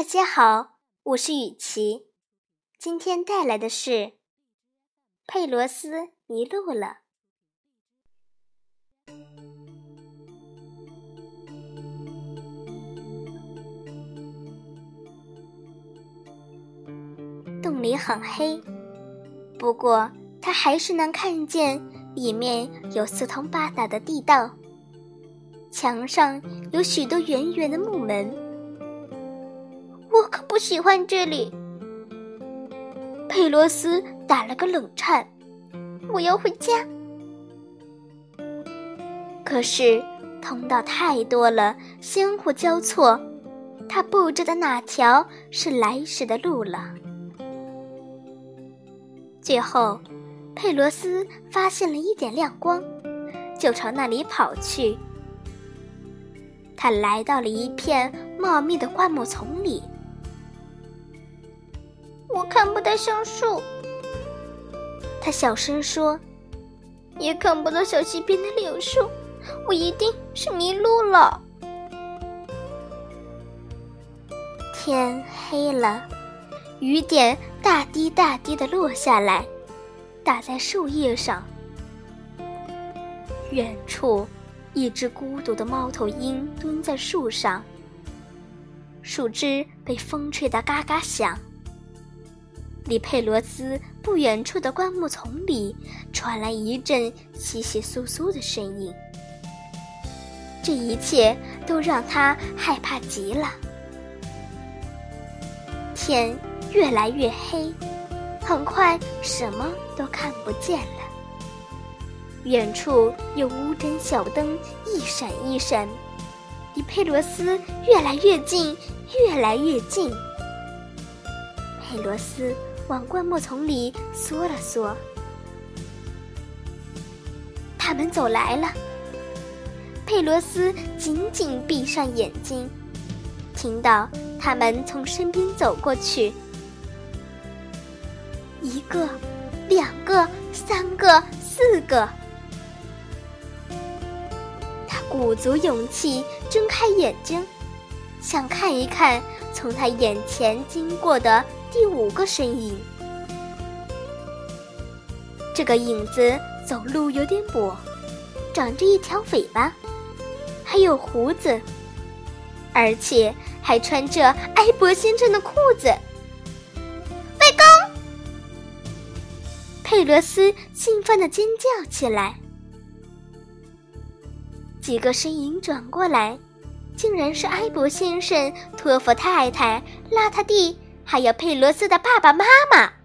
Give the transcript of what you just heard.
大家好，我是雨琪，今天带来的是佩罗斯迷路了。洞里很黑，不过他还是能看见里面有四通八达的地道，墙上有许多圆圆的木门。我可不喜欢这里。佩罗斯打了个冷颤，我要回家。可是通道太多了，相互交错，他不知道哪条是来时的路了。最后，佩罗斯发现了一点亮光，就朝那里跑去。他来到了一片茂密的灌木丛里。我看不到橡树，他小声说：“也看不到小溪边的柳树，我一定是迷路了。”天黑了，雨点大滴大滴的落下来，打在树叶上。远处，一只孤独的猫头鹰蹲在树上，树枝被风吹得嘎嘎响。离佩罗斯不远处的灌木丛里传来一阵窸窸窣窣的声音，这一切都让他害怕极了。天越来越黑，很快什么都看不见了。远处有乌针小灯一闪一闪，离佩罗斯越来越近，越来越近。佩罗斯。往灌木丛里缩了缩，他们走来了。佩罗斯紧紧闭上眼睛，听到他们从身边走过去，一个、两个、三个、四个。他鼓足勇气睁开眼睛，想看一看从他眼前经过的。第五个身影，这个影子走路有点跛，长着一条尾巴，还有胡子，而且还穿着埃博先生的裤子。外公，佩罗斯兴奋的尖叫起来。几个身影转过来，竟然是埃博先生、托佛太太、邋遢弟。还有佩罗斯的爸爸妈妈。